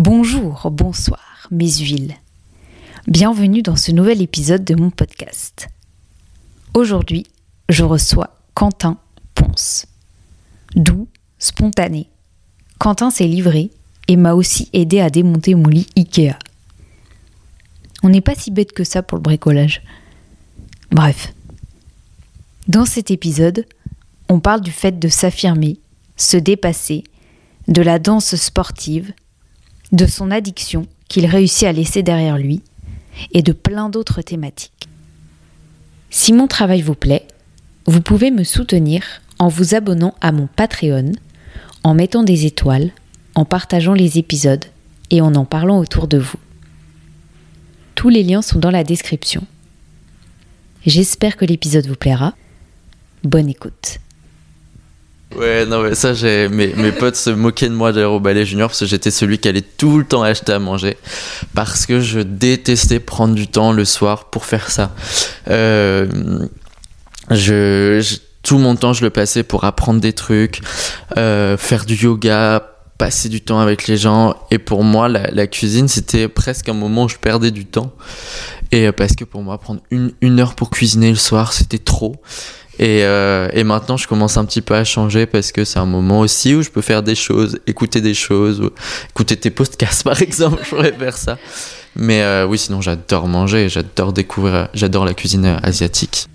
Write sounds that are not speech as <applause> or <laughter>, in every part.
Bonjour, bonsoir, mes huiles. Bienvenue dans ce nouvel épisode de mon podcast. Aujourd'hui, je reçois Quentin Ponce. Doux, spontané. Quentin s'est livré et m'a aussi aidé à démonter mon lit Ikea. On n'est pas si bête que ça pour le bricolage. Bref. Dans cet épisode, on parle du fait de s'affirmer, se dépasser, de la danse sportive, de son addiction qu'il réussit à laisser derrière lui, et de plein d'autres thématiques. Si mon travail vous plaît, vous pouvez me soutenir en vous abonnant à mon Patreon, en mettant des étoiles, en partageant les épisodes et en en parlant autour de vous. Tous les liens sont dans la description. J'espère que l'épisode vous plaira. Bonne écoute. Ouais, non, mais ça, j'ai mes, potes se moquaient de moi au ballet junior parce que j'étais celui qui allait tout le temps acheter à manger parce que je détestais prendre du temps le soir pour faire ça. Euh, je, je- tout mon temps, je le passais pour apprendre des trucs, euh, faire du yoga, passer du temps avec les gens. Et pour moi, la, la cuisine, c'était presque un moment où je perdais du temps. Et euh, parce que pour moi, prendre une, une heure pour cuisiner le soir, c'était trop. Et, euh, et maintenant, je commence un petit peu à changer parce que c'est un moment aussi où je peux faire des choses, écouter des choses, ou écouter tes podcasts <laughs> par exemple, je pourrais faire ça. Mais euh, oui, sinon j'adore manger, j'adore découvrir, j'adore la cuisine asiatique.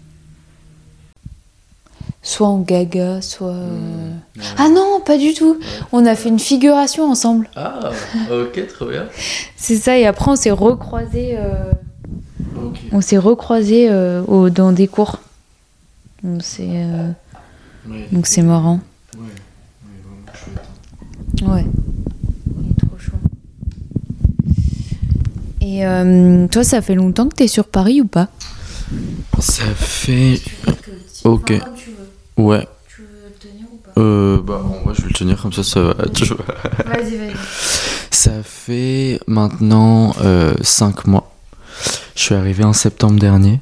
Soit en gaga, soit... euh, Ah non, pas du tout. On a fait une figuration ensemble. Ah, ok, trop bien. <laughs> C'est ça, et après on s'est recroisés... euh, On s'est recroisés euh, au- dans des cours. Donc c'est euh, donc c'est marrant. Ouais. Il est trop chaud. Et euh, toi, ça fait longtemps que t'es sur Paris ou pas? Ça fait. Ok. Ouais. Tu veux le tenir ou pas? Euh, bah, en vrai, je vais le tenir comme ça, ça va. Vas-y, vas-y. Ça fait maintenant 5 mois. Je suis arrivé en septembre dernier.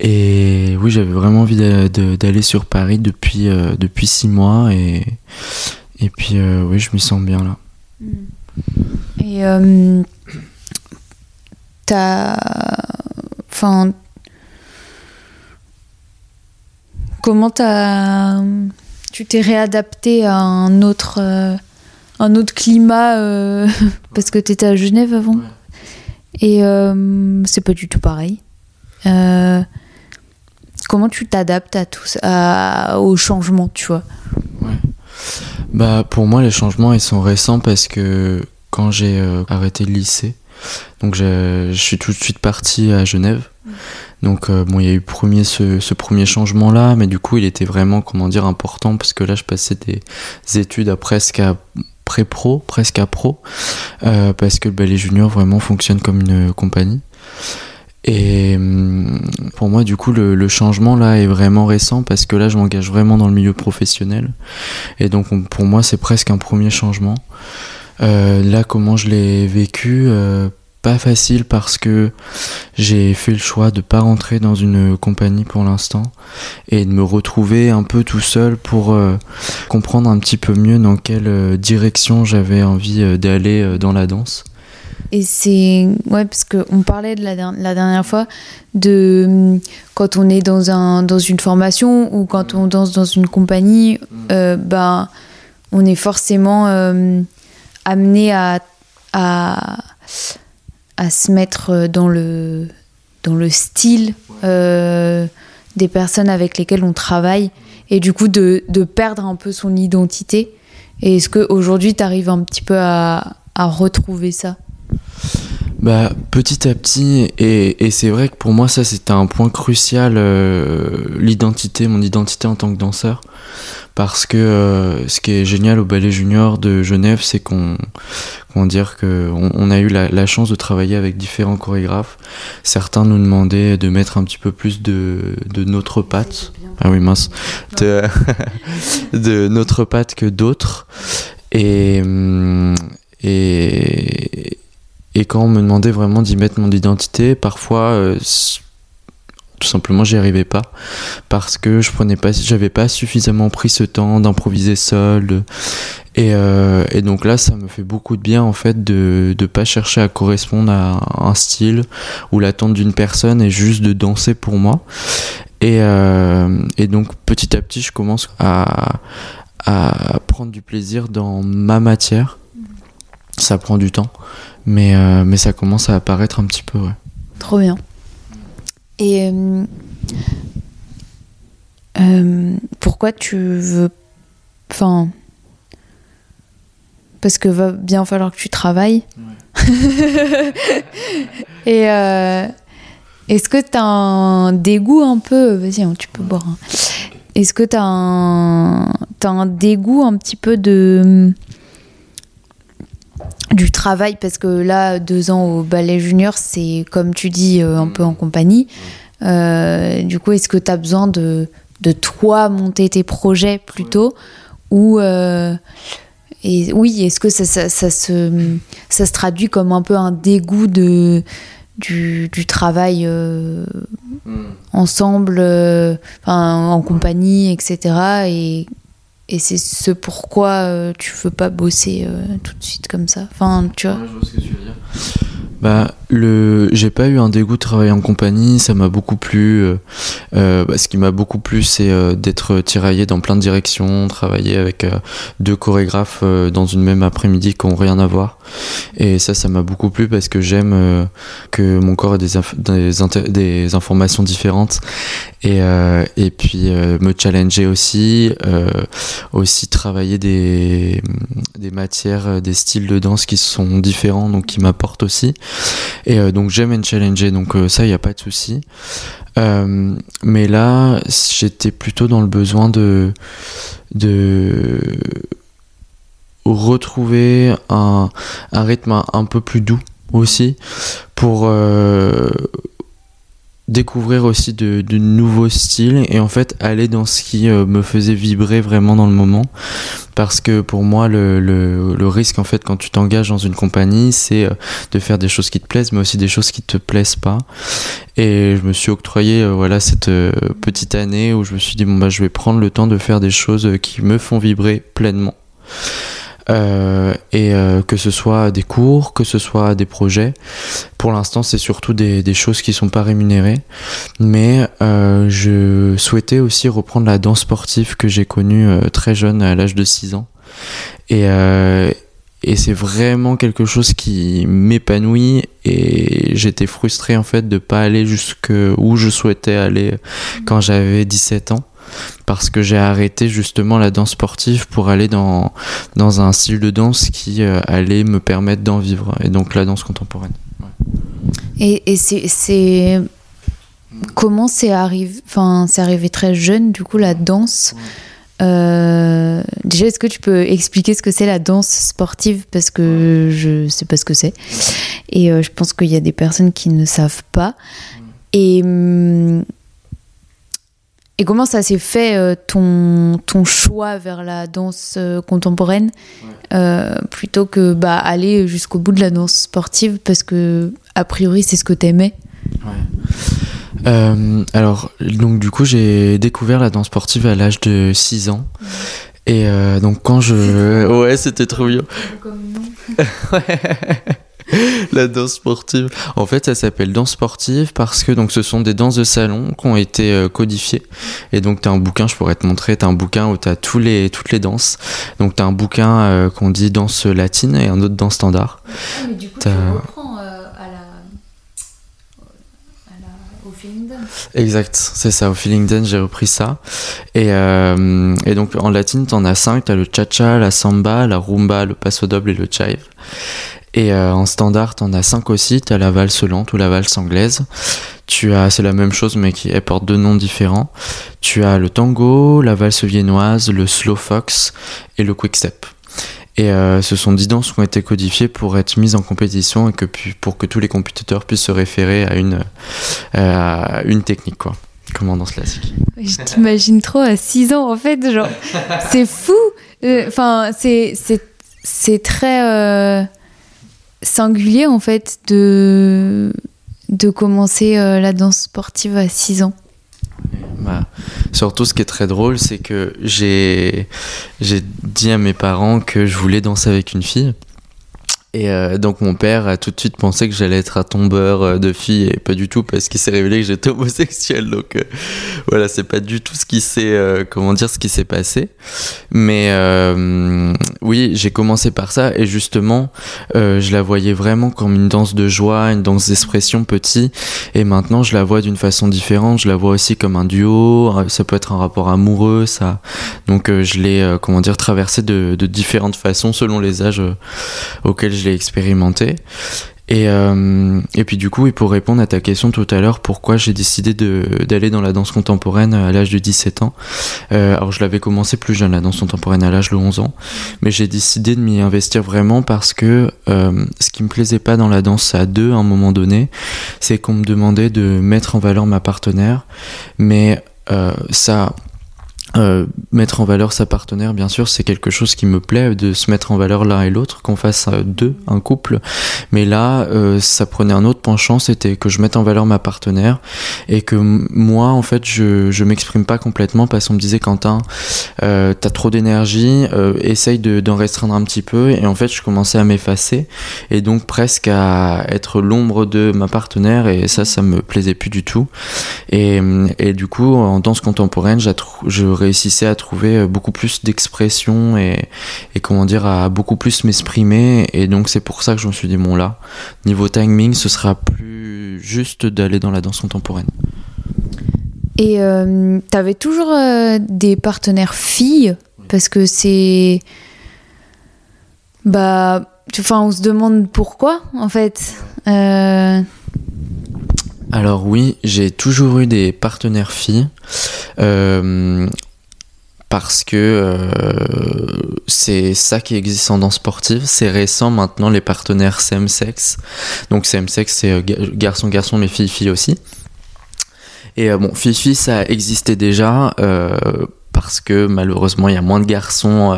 Et oui, j'avais vraiment envie d'aller sur Paris depuis, euh, depuis 6 mois. Et, et puis, euh, oui, je m'y sens bien là. Et euh, t'as. Enfin. Comment t'as. Tu t'es réadapté à un autre. un autre climat <laughs> parce que t'étais à Genève avant? Ouais, et c'est pas du tout pareil. Euh, comment tu t'adaptes à tout à- au changement, tu vois Bah, pour moi, les changements, ils sont récents parce que quand j'ai euh, arrêté le lycée, donc je, suis tout de suite parti à Genève. Donc, euh, bon, il y a eu premier, ce, ce premier changement-là, mais du coup, il était vraiment, comment dire, important parce que là, je passais des études à presque à pré-pro, presque à pro, euh, parce que le ballet junior vraiment fonctionne comme une compagnie. Et hum, pour moi, du coup, le, changement là est vraiment récent parce que là, je m'engage vraiment dans le milieu professionnel. Et donc on- pour moi c'est presque un premier changement. Euh, là comment je l'ai vécu euh, Pas facile parce que j'ai fait le choix de pas rentrer dans une compagnie pour l'instant et de me retrouver un peu tout seul pour euh, comprendre un petit peu mieux dans quelle direction j'avais envie d'aller dans la danse. Et c'est. Ouais, parce qu'on parlait de la, der- la dernière fois de hum, quand on est dans, un, dans une formation ou quand on danse dans une compagnie, euh, ben, on est forcément euh, amené à, à, à se mettre dans le, dans le style euh, des personnes avec lesquelles on travaille et du coup de, de perdre un peu son identité. Et est-ce qu'aujourd'hui, tu arrives un petit peu à, à retrouver ça? Bah, petit à petit, et, et c'est vrai que pour moi, ça c'était un point crucial, euh, l'identité, mon identité en tant que danseur. Parce que euh, ce qui est génial au Ballet Junior de Genève, c'est qu'on, comment dire, que on, on a eu la, la chance de travailler avec différents chorégraphes. Certains nous demandaient de mettre un petit peu plus de, de notre patte. Ah oui, mince. De, <laughs> de notre patte que d'autres. Et, hum, et, et quand on me demandait vraiment d'y mettre mon identité, parfois, euh, tout simplement, j'y arrivais pas parce que je prenais pas, j'avais pas suffisamment pris ce temps d'improviser seul. Et, euh, donc là, ça me fait beaucoup de bien en fait de ne pas chercher à correspondre à un style ou l'attente d'une personne et juste de danser pour moi. Et, euh, et donc petit à petit, je commence à, à prendre du plaisir dans ma matière. Ça prend du temps, mais, euh, mais ça commence à apparaître un petit peu. Ouais. Trop bien. Et euh, euh, pourquoi tu veux. Enfin. Parce que va bien falloir que tu travailles. <laughs> Et euh, est-ce que tu as un dégoût un peu. Vas-y, hein, tu peux boire. hein. Est-ce que tu as un, t'as un dégoût un petit peu de du travail parce que là deux ans au ballet junior c'est comme tu dis euh, un peu en compagnie. Euh, du coup est-ce que tu as besoin de, de toi monter tes projets plutôt ou euh, et oui est-ce que ça, ça, ça se ça se traduit comme un peu un dégoût de du, du travail euh, ensemble en compagnie etc et et c'est ce pourquoi euh, tu veux pas bosser euh, tout de suite comme ça. Enfin, tu vois. Je vois ce que tu veux dire. Bah, le, j'ai pas eu un dégoût de travailler en compagnie, ça m'a beaucoup plu. euh, euh, bah, ce qui m'a beaucoup plu, c'est euh, d'être tiraillé dans plein de directions, travailler avec deux chorégraphes dans une même après-midi qui ont rien à voir. Et ça, ça m'a beaucoup plu parce que j'aime que mon corps ait des, des, des informations différentes et, et puis me challenger aussi, aussi travailler des, des matières, des styles de danse qui sont différents, donc qui m'apportent aussi. Et euh, donc j'aime me challenger, donc euh, ça, il n'y a pas de souci. Euh, mais là, j'étais plutôt dans le besoin de, de retrouver un, un rythme un, peu plus doux aussi pour découvrir aussi de, de nouveaux styles et en fait aller dans ce qui euh, me faisait vibrer vraiment dans le moment. Parce que pour moi le, le, le risque en fait quand tu t'engages dans une compagnie c'est euh, de faire des choses qui te plaisent mais aussi des choses qui te plaisent pas. Et je me suis octroyé euh, voilà cette petite année où je me suis dit bon bah je vais prendre le temps de faire des choses qui me font vibrer pleinement euh, et euh, que ce soit des cours, que ce soit des projets. Pour l'instant, c'est surtout des, des choses qui sont pas rémunérées, mais euh, je souhaitais aussi reprendre la danse sportive que j'ai connue euh, très jeune, à l'âge de 6 ans. Et, euh, et c'est vraiment quelque chose qui m'épanouit et j'étais frustré en fait de pas aller jusque où je souhaitais aller quand j'avais 17 ans parce que j'ai arrêté justement la danse sportive pour aller dans, dans un style de danse qui euh, allait me permettre d'en vivre, et donc la danse contemporaine. Et, et c'est, comment c'est arrivé Enfin, c'est arrivé très jeune. Du coup, la danse. Euh, déjà, est-ce que tu peux expliquer ce que c'est la danse sportive? Parce que je sais pas ce que c'est et euh, je pense qu'il y a des personnes qui ne savent pas. Et hum, et comment ça s'est fait euh, ton, ton choix vers la danse euh, contemporaine euh, plutôt que bah, aller jusqu'au bout de la danse sportive parce que a priori c'est ce que t'aimais? Euh, alors, donc du coup, j'ai découvert la danse sportive à l'âge de 6 ans. Et donc quand je... Ouais, c'était trop bien. <laughs> <laughs> La danse sportive. En fait, ça s'appelle danse sportive parce que donc ce sont des danses de salon qui ont été euh, codifiées. Et donc t'as un bouquin, je pourrais te montrer, t'as un bouquin où t'as tous les toutes les danses. Donc t'as un bouquin euh, qu'on dit danse latine et un autre danse standard. mais du coup reprends à, la, au feeling Exact, c'est ça. Au Feeling Dance, j'ai repris ça. Et, euh, et donc en latine, t'en as cinq. T'as le cha-cha, la samba, la rumba, le passo doble et le chive. Et euh, en standard, t'en as cinq aussi. T'as la valse lente ou la valse anglaise. Tu as, c'est la même chose, mais qui porte deux noms différents. Tu as le tango, la valse viennoise, le slow fox et le quick step. Et euh, ce sont 10 danses qui ont été codifiées pour être mises en compétition et que pour que tous les compétiteurs puissent se référer à une, euh, technique, quoi. Comme en danse classique. Je t'imagine trop à 6 ans en fait, genre c'est fou. Enfin, c'est c'est très singulier en fait de de commencer euh, la danse sportive à 6 ans. Bah, surtout, ce qui est très drôle, c'est que j'ai dit à mes parents que je voulais danser avec une fille. Et euh, donc mon père a tout de suite pensé que j'allais être un tombeur euh, de filles et pas du tout parce qu'il s'est révélé que j'étais homosexuel. Donc euh, voilà, c'est pas du tout ce qui s'est comment dire ce qui s'est passé. Mais oui, j'ai commencé par ça et justement, je la voyais vraiment comme une danse de joie, une danse d'expression petit. Et maintenant, je la vois d'une façon différente. Je la vois aussi comme un duo. Ça peut être un rapport amoureux, ça. Donc je l'ai comment dire traversé de, de, différentes façons selon les âges auxquels je l'ai expérimenté. Et, euh, et puis du coup, et pour répondre à ta question tout à l'heure, pourquoi j'ai décidé d'aller dans la danse contemporaine à l'âge de 17 ans euh, Alors je l'avais commencé plus jeune, la danse contemporaine à l'âge de 11 ans, mais j'ai décidé de m'y investir vraiment parce que euh, ce qui me plaisait pas dans la danse à deux à un moment donné, c'est qu'on me demandait de mettre en valeur ma partenaire, mais ça euh, mettre en valeur sa partenaire, bien sûr, c'est quelque chose qui me plaît, de se mettre en valeur l'un et l'autre, qu'on fasse euh, deux, un couple. Mais là, euh, ça prenait un autre penchant, c'était que je mette en valeur ma partenaire et que moi, en fait, je, je m'exprime pas complètement parce qu'on me disait, Quentin, euh, t'as trop d'énergie, essaye d'en restreindre un petit peu. Et en fait, je commençais à m'effacer et donc presque à être l'ombre de ma partenaire et ça, ça me plaisait plus du tout. Et, et du coup, en danse contemporaine, je réussissais à trouver euh, beaucoup plus d'expression et, comment dire à beaucoup plus m'exprimer. Et donc c'est pour ça que je me suis dit bon là niveau timing ce sera plus juste d'aller dans la danse contemporaine. Et euh, tu avais toujours euh, des partenaires filles? Parce que c'est bah enfin on se demande pourquoi en fait. Alors oui, j'ai toujours eu des partenaires filles parce que euh, c'est ça qui existe en danse sportive. C'est récent maintenant les partenaires same sex. Donc same sex c'est euh, garçon garçon mais fille fille aussi. Et euh, bon fille fille ça existait déjà parce que malheureusement il y a moins de garçons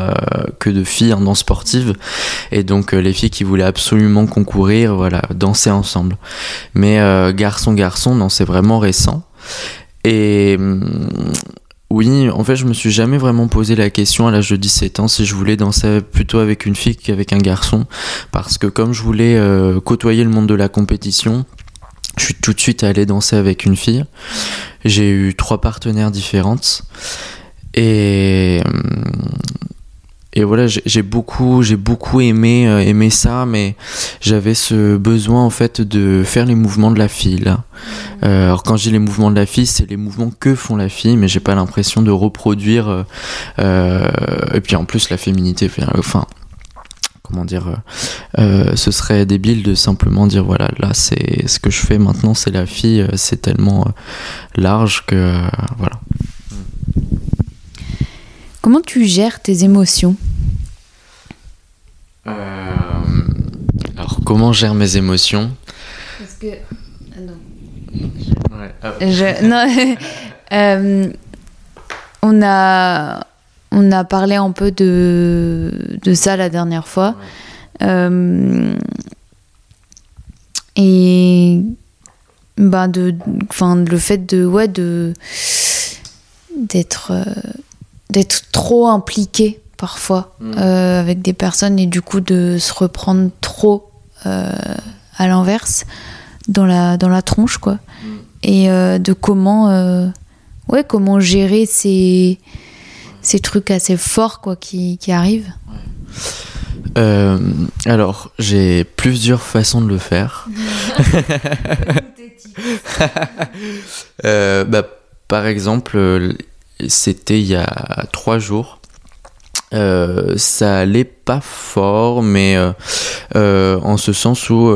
que de filles en danse sportive et donc les filles qui voulaient absolument concourir voilà danser ensemble. Mais garçon garçon non c'est vraiment récent. Et hum, oui, en fait, je me suis jamais vraiment posé la question à l'âge de 17 ans si je voulais danser plutôt avec une fille qu'avec un garçon. Parce que comme je voulais euh, côtoyer le monde de la compétition, je suis tout de suite allé danser avec une fille. J'ai eu trois partenaires différentes. Et, et voilà j'ai beaucoup j'ai beaucoup aimé euh, aimé ça mais j'avais ce besoin en fait de faire les mouvements de la fille. Euh, alors quand dis les mouvements de la fille c'est les mouvements que font la fille mais j'ai pas l'impression de reproduire euh, et puis en plus la féminité enfin comment dire ce serait débile de simplement dire voilà là c'est ce que je fais maintenant c'est la fille c'est tellement large que voilà Comment tu gères tes émotions? Euh, Alors, comment gère mes émotions? Parce que. Ah non. Ouais. Je... <laughs> non <laughs> euh, on, a... on a parlé un peu de, de ça la dernière fois. Euh... Et. Ben de, enfin, le fait de. Ouais, de. D'être euh, d'être trop impliqué parfois mm. euh, avec des personnes et du coup de se reprendre trop euh, à l'inverse dans la, dans la tronche quoi. Mm. Et euh, de comment, ouais, comment gérer ces, ces trucs assez forts quoi, qui, qui arrivent. alors, j'ai plusieurs façons de le faire. <laughs> <laughs> bah, par exemple, c'était il y a trois jours. Euh, ça allait pas fort, mais euh, euh, en ce sens où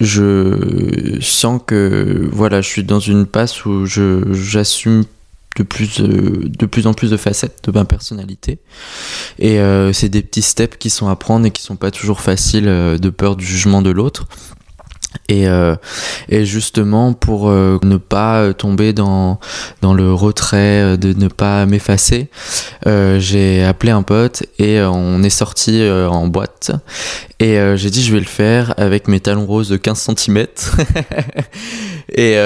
je sens que voilà, je suis dans une passe où je j'assume de plus de plus en plus de facettes de ma personnalité et c'est des petits steps qui sont à prendre et qui sont pas toujours faciles de peur du jugement de l'autre et, euh, et, justement pour euh, ne pas tomber dans, dans le retrait, euh, de ne pas m'effacer, j'ai appelé un pote et on est sorti en boîte. Et j'ai dit je vais le faire avec mes talons roses de 15 cm. <laughs> et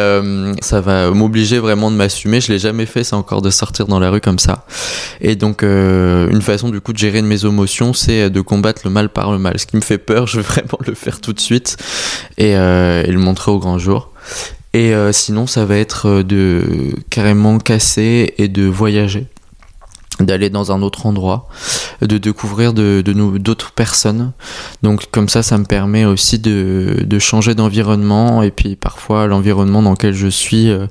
ça va m'obliger vraiment de m'assumer. Je l'ai jamais fait, c'est encore de sortir dans la rue comme ça. Et donc, une façon du coup de gérer mes émotions, c'est de combattre le mal par le mal. Ce qui me fait peur, je vais vraiment le faire tout de suite et, euh, et le montrer au grand jour. Et euh, sinon, ça va être de carrément casser et de voyager d'aller dans un autre endroit, de découvrir de, d'autres personnes. Donc comme ça, ça me permet aussi de, de changer d'environnement et puis parfois l'environnement dans lequel je suis euh,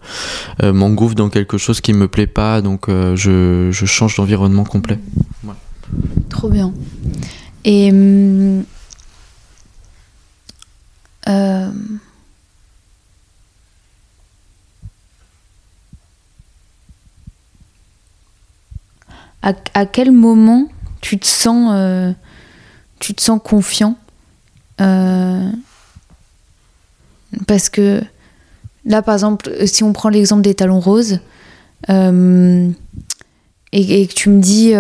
euh, m'engouffre dans quelque chose qui me plaît pas, donc euh, je, je change d'environnement complet. Trop bien. Et. Euh, à, à quel moment tu te sens, euh, tu te sens confiant Euh, Parce que là, par exemple, si on prend l'exemple des talons roses, et, que tu me dis,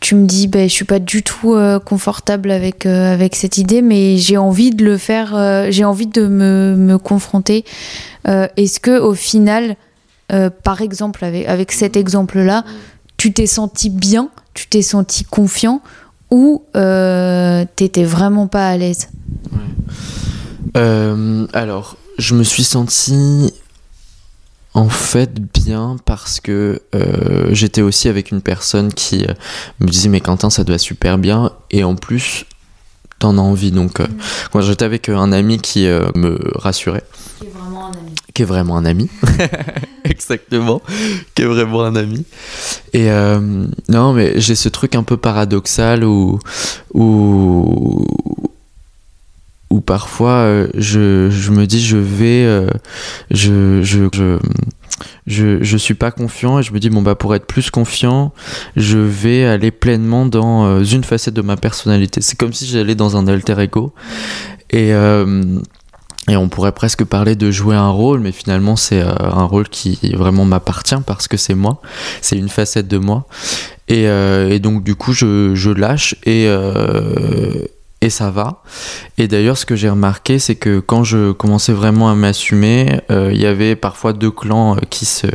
tu me dis, ben, je suis pas du tout euh, confortable avec euh, avec cette idée, mais j'ai envie de le faire, euh, j'ai envie de me, me confronter. Est-ce que au final, par exemple, avec avec cet exemple-là, tu t'es senti bien, tu t'es senti confiant, ou t'étais vraiment pas à l'aise? Alors, je me suis senti en fait bien parce que euh, j'étais aussi avec une personne qui euh, me disait mais Quentin ça doit super bien. Et en plus t'en as envie. Donc euh, quand j'étais avec un ami qui me rassurait. Qui est vraiment un ami. qui est vraiment un ami. <laughs> Exactement. Qui est vraiment un ami. Et non mais j'ai ce truc un peu paradoxal où où où parfois euh, je, me dis je vais euh, je, je, je je je suis pas confiant et je me dis bon bah pour être plus confiant je vais aller pleinement dans euh, une facette de ma personnalité. C'est comme si j'allais dans un alter ego. Et et on pourrait presque parler de jouer un rôle, mais finalement c'est un rôle qui vraiment m'appartient parce que c'est moi, c'est une facette de moi. Et, donc du coup je, je lâche et, et ça va. Et d'ailleurs ce que j'ai remarqué c'est que quand je commençais vraiment à m'assumer, euh, il y avait parfois deux clans euh, qui se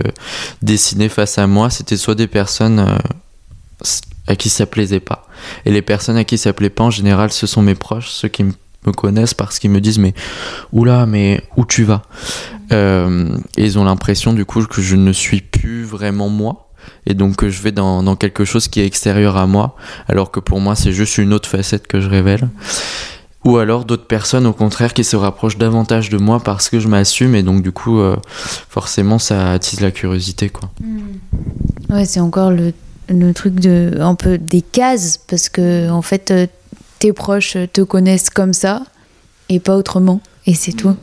dessinaient face à moi. C'était soit des personnes euh, à qui ça plaisait pas. Et les personnes à qui ça plaît pas en général ce sont mes proches, ceux qui me connaissent parce qu'ils me disent mais oula mais où tu vas? Et ils ont l'impression du coup que je ne suis plus vraiment moi et donc que je vais dans, quelque chose qui est extérieur à moi alors que pour moi c'est juste une autre facette que je révèle. Ou alors d'autres personnes au contraire qui se rapprochent davantage de moi parce que je m'assume et donc du coup euh, forcément ça attise la curiosité quoi. Ouais, c'est encore le, le truc de un peu des cases parce que en fait euh, tes proches te connaissent comme ça et pas autrement. Et c'est tout.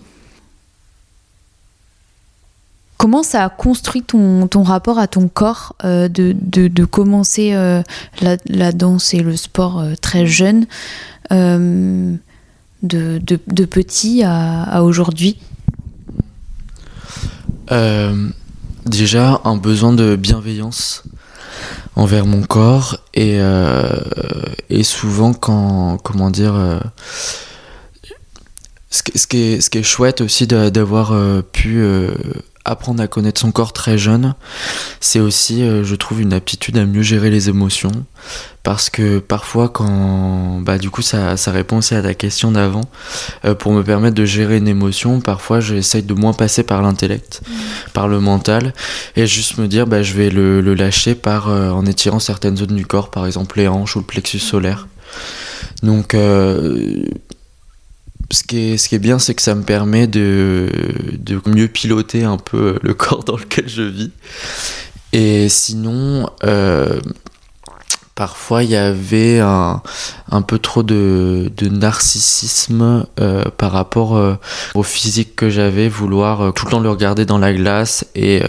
Comment ça a construit ton, rapport à ton corps euh, de, commencer euh, la, danse et le sport euh, très jeune, de, petit à, aujourd'hui? Déjà un besoin de bienveillance envers mon corps et, souvent quand comment dire ce, qui- est, ce qui est chouette aussi d'a- d'avoir pu apprendre à connaître son corps très jeune c'est aussi euh, je trouve une aptitude à mieux gérer les émotions. Parce que parfois quand bah du coup ça, ça répond aussi à ta question d'avant euh, pour me permettre de gérer une émotion parfois j'essaye de moins passer par l'intellect par le mental et juste me dire bah je vais le, le lâcher par euh, en étirant certaines zones du corps par exemple les hanches ou le plexus solaire. Donc euh, ce qui est, ce qui est bien, c'est que ça me permet de, de mieux piloter un peu le <laughs> corps dans lequel je vis. Et sinon, euh, parfois il y avait un, un peu trop de, de narcissisme euh, par rapport euh, au physique que j'avais, vouloir tout le temps le regarder dans la glace et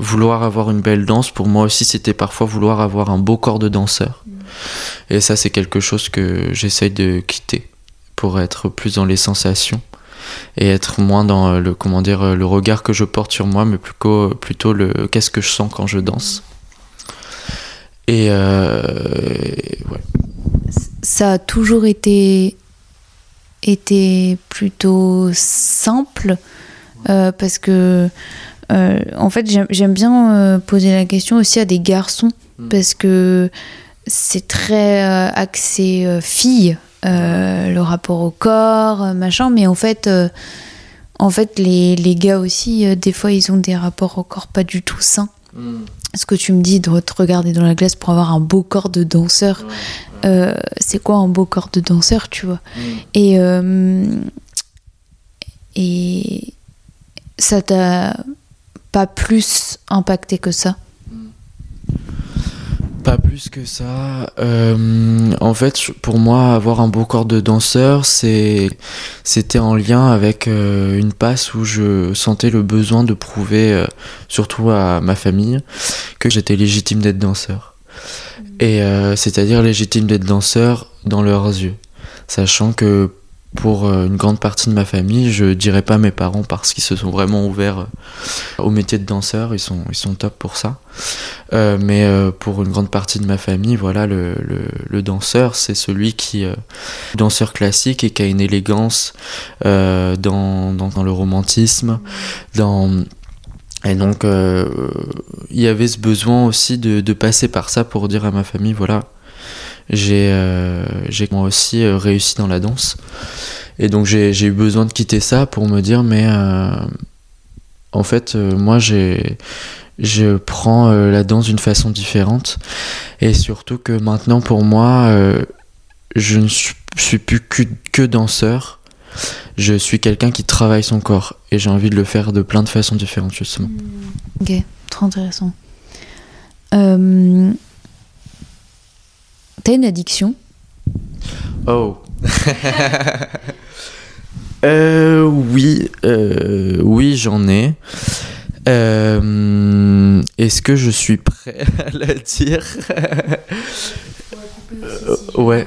vouloir avoir une belle danse. Pour moi aussi, c'était parfois vouloir avoir un beau corps de danseur. Et ça, c'est quelque chose que j'essaye de quitter pour être plus dans les sensations et être moins dans euh, le comment dire euh, le regard que je porte sur moi mais plutôt plutôt le qu'est-ce que je sens quand je danse et euh, ouais. ça a toujours été été plutôt simple euh, parce que euh, en fait j'aime- bien euh, poser la question aussi à des garçons Mm. parce que c'est très euh, axé euh, fille euh, le rapport au corps euh, machin. Mais en fait euh, en fait les, les gars aussi euh, des fois ils ont des rapports au corps pas du tout sains. Ce que tu me dis de te regarder dans la glace pour avoir un beau corps de danseur euh, c'est quoi un beau corps de danseur tu vois? Et euh, et ça t'a pas plus impacté que ça? Pas plus que ça. Euh, en fait, pour moi, avoir un beau corps de danseur, c'est, c'était en lien avec euh, une passe où je sentais le besoin de prouver, euh, surtout à ma famille, que j'étais légitime d'être danseur. Et euh, c'est-à-dire légitime d'être danseur dans leurs yeux, sachant que pour euh, une grande partie de ma famille, je dirais pas mes parents parce qu'ils se sont vraiment ouverts euh, au métier de danseur, ils sont, ils sont top pour ça. Euh, mais pour une grande partie de ma famille, voilà, le, le, danseur, c'est celui qui euh, danseur classique et qui a une élégance dans, dans, le romantisme, dans et donc il y avait ce besoin aussi de passer par ça pour dire à ma famille, voilà, j'ai euh, j'ai moi aussi euh, réussi dans la danse. Et donc j'ai eu besoin de quitter ça pour me dire, mais euh, en fait, moi je prends la danse d'une façon différente. Et surtout que maintenant, pour moi, je ne suis, plus que, que danseur. Je suis quelqu'un qui travaille son corps. Et j'ai envie de le faire de plein de façons différentes, justement. ok trop intéressant euh, t'as une addiction Oh. <laughs> euh, oui, euh, oui, j'en ai. Euh, Est-ce que je suis prêt <laughs> à la dire <laughs> Euh, ouais.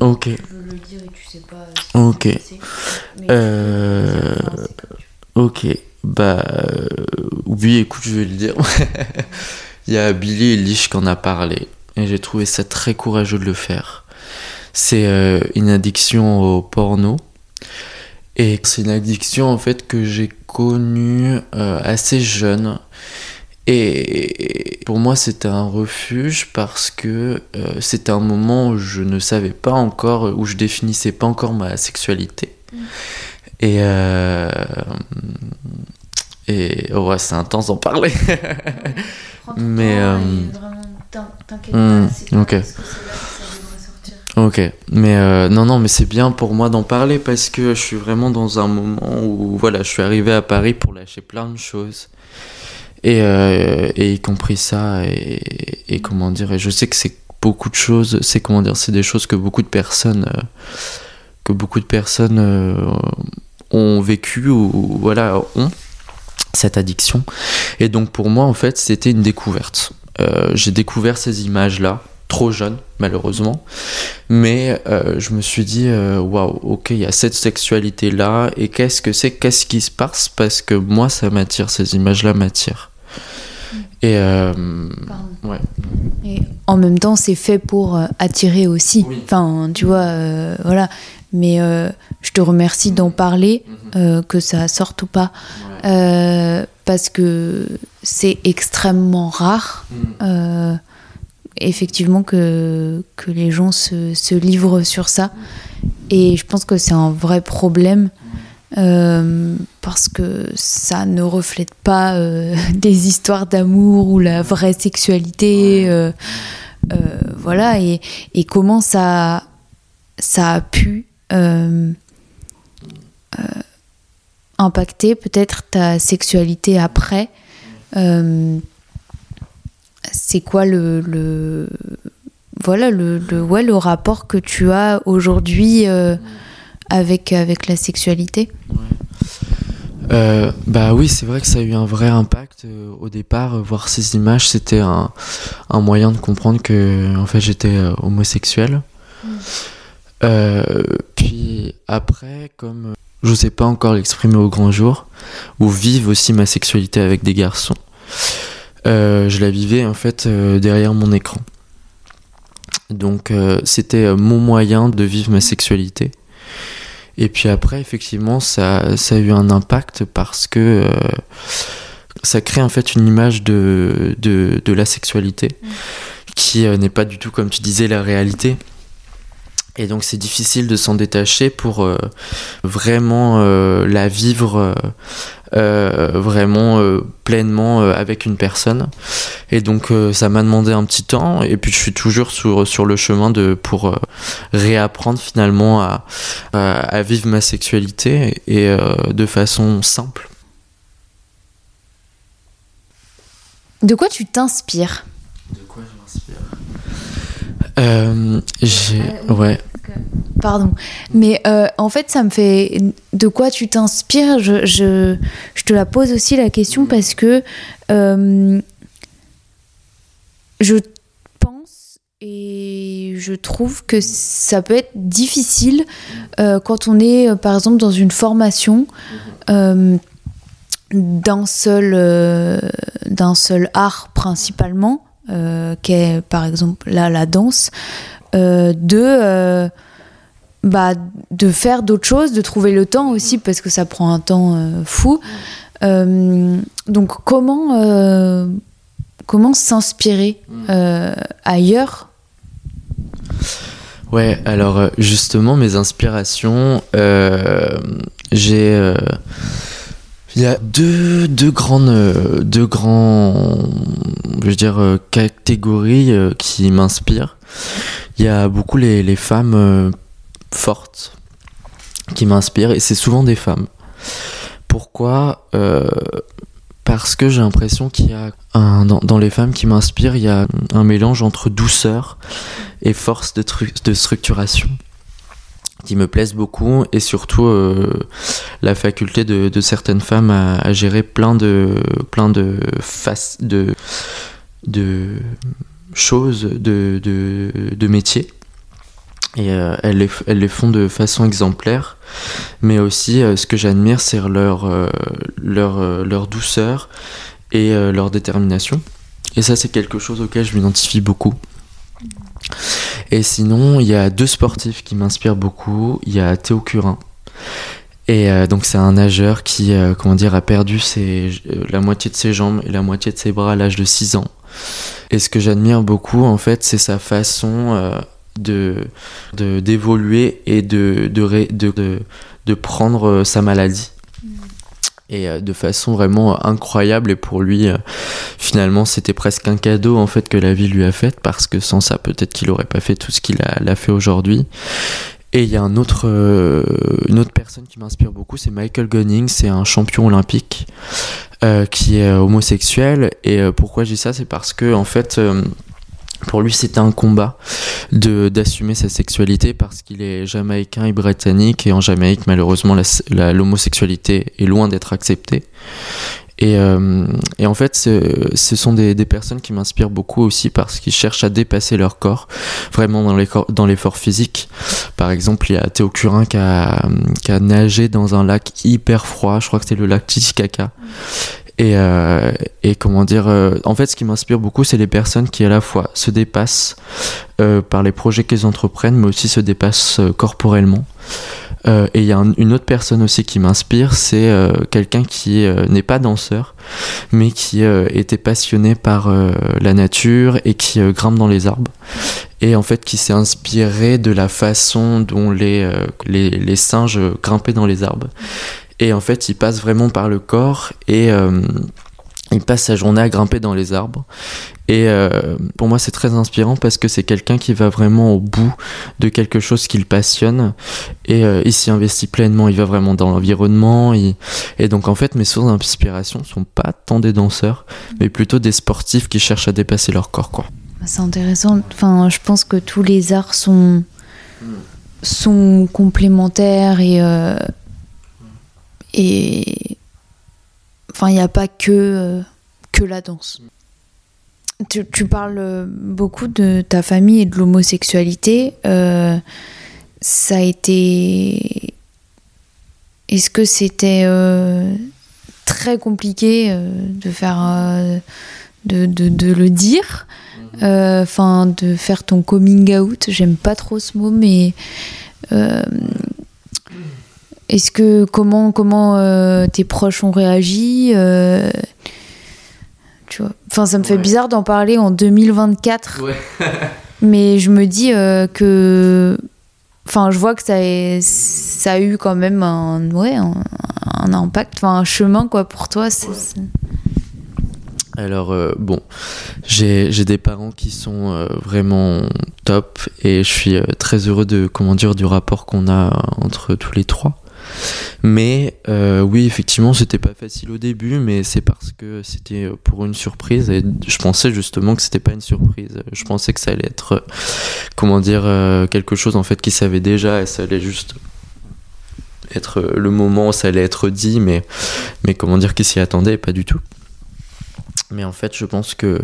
Ok. Ok. Euh, Ok. Bah euh, oui, écoute, je vais le dire. Il y a Billy Eilish qui en a parlé et j'ai trouvé ça très courageux de le faire. C'est euh, une addiction au porno et c'est une addiction en fait que j'ai connue euh, assez jeune. Et pour moi, c'était un refuge parce que euh, c'était un moment où je ne savais pas encore, où je définissais pas encore ma sexualité. Et, euh, et oh ouais, c'est intense d'en parler. <laughs> Mais, euh, Hmm, ok. Ok, mais euh, non, non, mais c'est bien pour moi d'en parler parce que je suis vraiment dans un moment où voilà, je suis arrivé à Paris pour lâcher plein de choses. Et, euh, et y compris ça, et, et comment dire, et je sais que c'est beaucoup de choses, c'est comment dire, c'est des choses que beaucoup de personnes, euh, que beaucoup de personnes ont vécu ou voilà, ont cette addiction. Et donc pour moi, en fait, c'était une découverte. Euh, j'ai découvert ces images-là, trop jeune, malheureusement. Mais euh, je me suis dit, euh, waouh, ok, il y a cette sexualité-là, et qu'est-ce que c'est, qu'est-ce qui se passe? Parce que moi, ça m'attire, ces images-là m'attirent. Et euh, ouais. Et en même temps, c'est fait pour euh, attirer aussi. Oui. Enfin, tu vois, voilà. Mais je te remercie d'en parler, euh, que ça sorte ou pas, parce que c'est extrêmement rare, euh, effectivement, que, que les gens se, se livrent sur ça. Et je pense que c'est un vrai problème. euh, parce que ça ne reflète pas euh, <laughs> des histoires d'amour ou la vraie sexualité. euh, voilà, et, et comment ça, ça a pu impacter peut-être ta sexualité après. Euh, c'est quoi le, le voilà le, le ouais le rapport que tu as aujourd'hui euh, avec avec la sexualité? Euh, bah oui, c'est vrai que ça a eu un vrai impact. Au départ, voir ces images, c'était un, un moyen de comprendre que en fait, j'étais homosexuel. Euh, puis après, comme je sais pas encore l'exprimer au grand jour, ou vivre aussi ma sexualité avec des garçons, euh, je la vivais en fait euh, derrière mon écran. Donc euh, c'était mon moyen de vivre ma sexualité. Et puis après, effectivement, ça, ça a eu un impact parce que ça crée en fait une image de, de, de la sexualité mm. qui n'est pas du tout, comme tu disais, la réalité. Et donc c'est difficile de s'en détacher pour euh, vraiment euh, la vivre euh, vraiment pleinement avec une personne. Et donc ça m'a demandé un petit temps et puis je suis toujours sur, sur le chemin de pour réapprendre finalement à, à, vivre ma sexualité et de façon simple. De quoi tu t'inspires? De quoi je m'inspire? Euh, euh, ouais. Pardon, mais euh, en fait, ça me fait. De quoi tu t'inspires? Je, je, je, te la pose aussi la question parce que je pense et je trouve que ça peut être difficile quand on est, par exemple, dans une formation d'un seul, d'un seul art principalement euh, qu'est par exemple là la danse, euh, de, euh, bah, de faire d'autres choses, de trouver le temps aussi parce que ça prend un temps fou. donc comment, comment s'inspirer ailleurs? Ouais, alors justement mes inspirations, j'ai il y a deux, grandes, grands, je veux dire, euh, catégories euh, qui m'inspirent. Il y a beaucoup les, femmes euh, fortes qui m'inspirent et c'est souvent des femmes. Pourquoi? Parce que j'ai l'impression qu'il y a un, dans, dans, les femmes qui m'inspirent, il y a un mélange entre douceur et force de, de structuration qui me plaisent beaucoup et surtout euh, la faculté de, certaines femmes à, gérer plein de plein de choses de, de, métiers. Et euh, elles, les, font de façon exemplaire. Mais aussi euh, ce que j'admire c'est leur leur douceur et leur détermination. Et ça c'est quelque chose auquel je m'identifie beaucoup et sinon, il y a deux sportifs qui m'inspirent beaucoup. Il y a Théo Curin. Et euh, donc c'est un nageur qui, euh, comment a perdu euh, la moitié de ses jambes et la moitié de ses bras à l'âge de 6 ans. Et ce que j'admire beaucoup, en fait, c'est sa façon de d'évoluer et de, prendre sa maladie et euh, de façon vraiment incroyable. Et pour lui euh, finalement c'était presque un cadeau en fait que la vie lui a fait parce que sans ça peut-être qu'il aurait pas fait tout ce qu'il a, fait aujourd'hui. Et il y a un autre, euh, une autre personne qui m'inspire beaucoup, c'est Michael Gunning, c'est un champion olympique qui est homosexuel. Et pourquoi je dis ça? C'est parce que en fait, pour lui, c'était un combat de d'assumer sa sexualité parce qu'il est jamaïcain et britannique et en Jamaïque, malheureusement, l'homosexualité est loin d'être acceptée. Et, euh, et, en fait, ce, sont des, des, personnes qui m'inspirent beaucoup aussi parce qu'ils cherchent à dépasser leur corps, vraiment dans l'effort physique. Par exemple, il y a Théo Curin qui a, qui a nagé dans un lac hyper froid, je crois que c'était le lac Titicaca. Et, euh, et comment dire, euh, en fait, ce qui m'inspire beaucoup, c'est les personnes qui à la fois se dépassent euh, par les projets qu'elles entreprennent, mais aussi se dépassent euh, corporellement. Euh, et il y a une autre personne aussi qui m'inspire, c'est quelqu'un qui n'est pas danseur, mais qui était passionné par la nature et qui grimpe dans les arbres. Et en fait, qui s'est inspiré de la façon dont les, les, les singes grimpaient dans les arbres. Et en fait, il passe vraiment par le corps et euh, il passe sa journée à grimper dans les arbres. Et euh, pour moi, c'est très inspirant parce que c'est quelqu'un qui va vraiment au bout de quelque chose qu'il passionne et euh, il s'y investit pleinement. Il va vraiment dans l'environnement. Et donc, en fait, mes sources d'inspiration sont pas tant des danseurs, mais plutôt des sportifs qui cherchent à dépasser leur corps. Quoi. C'est intéressant. Enfin, je pense que tous les arts sont, sont complémentaires et et enfin, il n'y a pas que, euh, que la danse. Tu, parles beaucoup de ta famille et de l'homosexualité. Euh, ça a été. Est-ce que c'était euh, très compliqué euh, de faire. Euh, de, de, de, le dire? Enfin, de faire ton coming out? J'aime pas trop ce mot, mais est-ce que comment comment euh, tes proches ont réagi euh, Tu vois? Enfin, ça me fait Ouais. bizarre d'en parler en 2024, Ouais. <laughs> mais je me dis euh, que. Enfin, je vois que ça a, ça a eu quand même un, ouais, un, un impact, enfin un chemin quoi pour toi. c'est- c'est- Alors euh, bon, j'ai j'ai des parents qui sont euh, vraiment top et je suis euh, très heureux de comment dire du rapport qu'on a entre tous les trois. Mais euh, oui, effectivement, c'était pas facile au début, mais c'est parce que c'était pour une surprise et je pensais justement que c'était pas une surprise. Je pensais que ça allait être euh, comment dire euh, quelque chose en fait qu'ils savaient déjà et ça allait juste être le moment ça allait être dit, mais mais comment dire qu'ils s'y attendaient pas du tout. Mais en fait, je pense que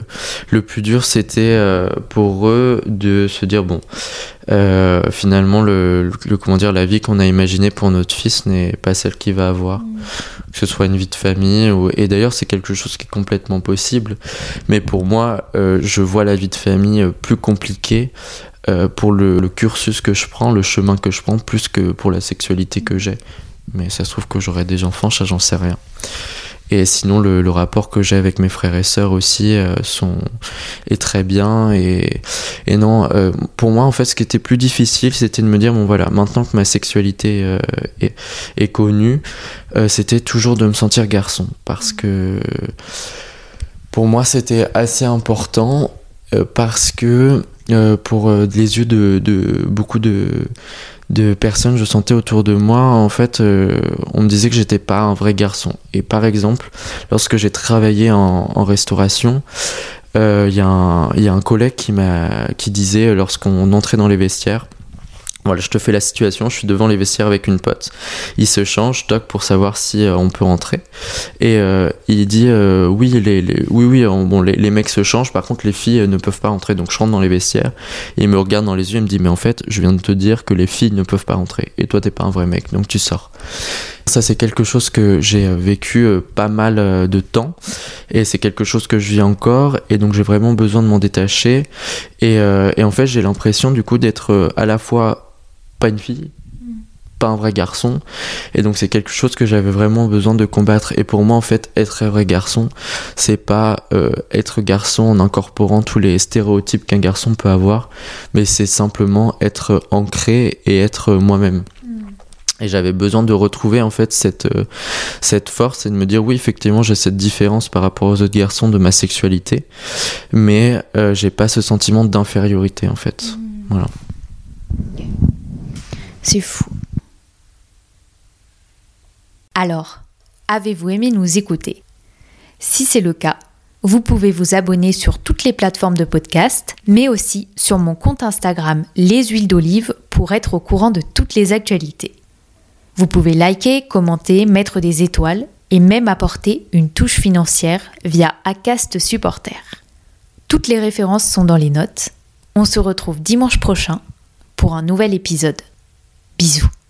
le plus dur, c'était euh, pour eux de se dire bon, euh, finalement, le, le- comment dire, la vie qu'on a imaginée pour notre fils n'est pas celle qu'il va avoir, que ce soit une vie de famille ou et d'ailleurs c'est quelque chose qui est complètement possible. Mais pour moi, euh, je vois la vie de famille plus compliquée. euh, pour le, le cursus que je prends, le chemin que je prends, plus que pour la sexualité que j'ai. Mais ça se trouve que j'aurai des enfants, ça j'en sais rien. Et sinon, le, le rapport que j'ai avec mes frères et sœurs aussi euh, sont, est très bien. Et, et non, euh, pour moi, en fait, ce qui était plus difficile, c'était de me dire, bon voilà, maintenant que ma sexualité euh, est, est connue, c'était toujours de me sentir garçon. Parce que pour moi, c'était assez important. parce que euh, pour euh, les yeux de, de beaucoup de, de personnes je sentais autour de moi en fait euh, on me disait que j'étais pas un vrai garçon. Et par exemple lorsque j'ai travaillé en, restauration euh, il y, a un- collègue qui qui disait euh, lorsqu'on entrait dans les vestiaires voilà, je te fais la situation, je suis devant les vestiaires avec une pote. Il se change, toc, pour savoir si euh, on peut rentrer. Et euh, il dit euh, oui, les, les- oui, oui, on- bon, les, les mecs se changent, par contre les filles euh, ne peuvent pas rentrer. Donc je rentre dans les vestiaires. Il me regarde dans les yeux et me dit mais en fait, je viens de te dire que les filles ne peuvent pas rentrer. Et toi, t'es pas un vrai mec, donc tu sors. Ça, c'est quelque chose que j'ai euh, vécu pas mal de temps. Et c'est quelque chose que je vis encore. Et donc j'ai vraiment besoin de m'en détacher. Et, et en fait, j'ai l'impression du coup d'être à la fois pas une fille, pas un vrai garçon. Et donc c'est quelque chose que j'avais vraiment besoin de combattre. Et pour moi, en fait, être un vrai garçon, c'est pas euh, être garçon en incorporant tous les stéréotypes qu'un garçon peut avoir, mais c'est simplement être ancré et être moi-même. Et j'avais besoin de retrouver en fait cette, euh, cette force et de me dire oui effectivement j'ai cette différence par rapport aux autres garçons de ma sexualité, mais euh, j'ai pas ce sentiment d'infériorité en fait. Voilà. C'est fou. Alors, avez-vous aimé nous écouter? Si c'est le cas, vous pouvez vous abonner sur toutes les plateformes de podcast, mais aussi sur mon compte Instagram Les Huiles d'Olive pour être au courant de toutes les actualités. Vous pouvez liker, commenter, mettre des étoiles et même apporter une touche financière via Acast Supporter. Toutes les références sont dans les notes. On se retrouve dimanche prochain pour un nouvel épisode. Bisous.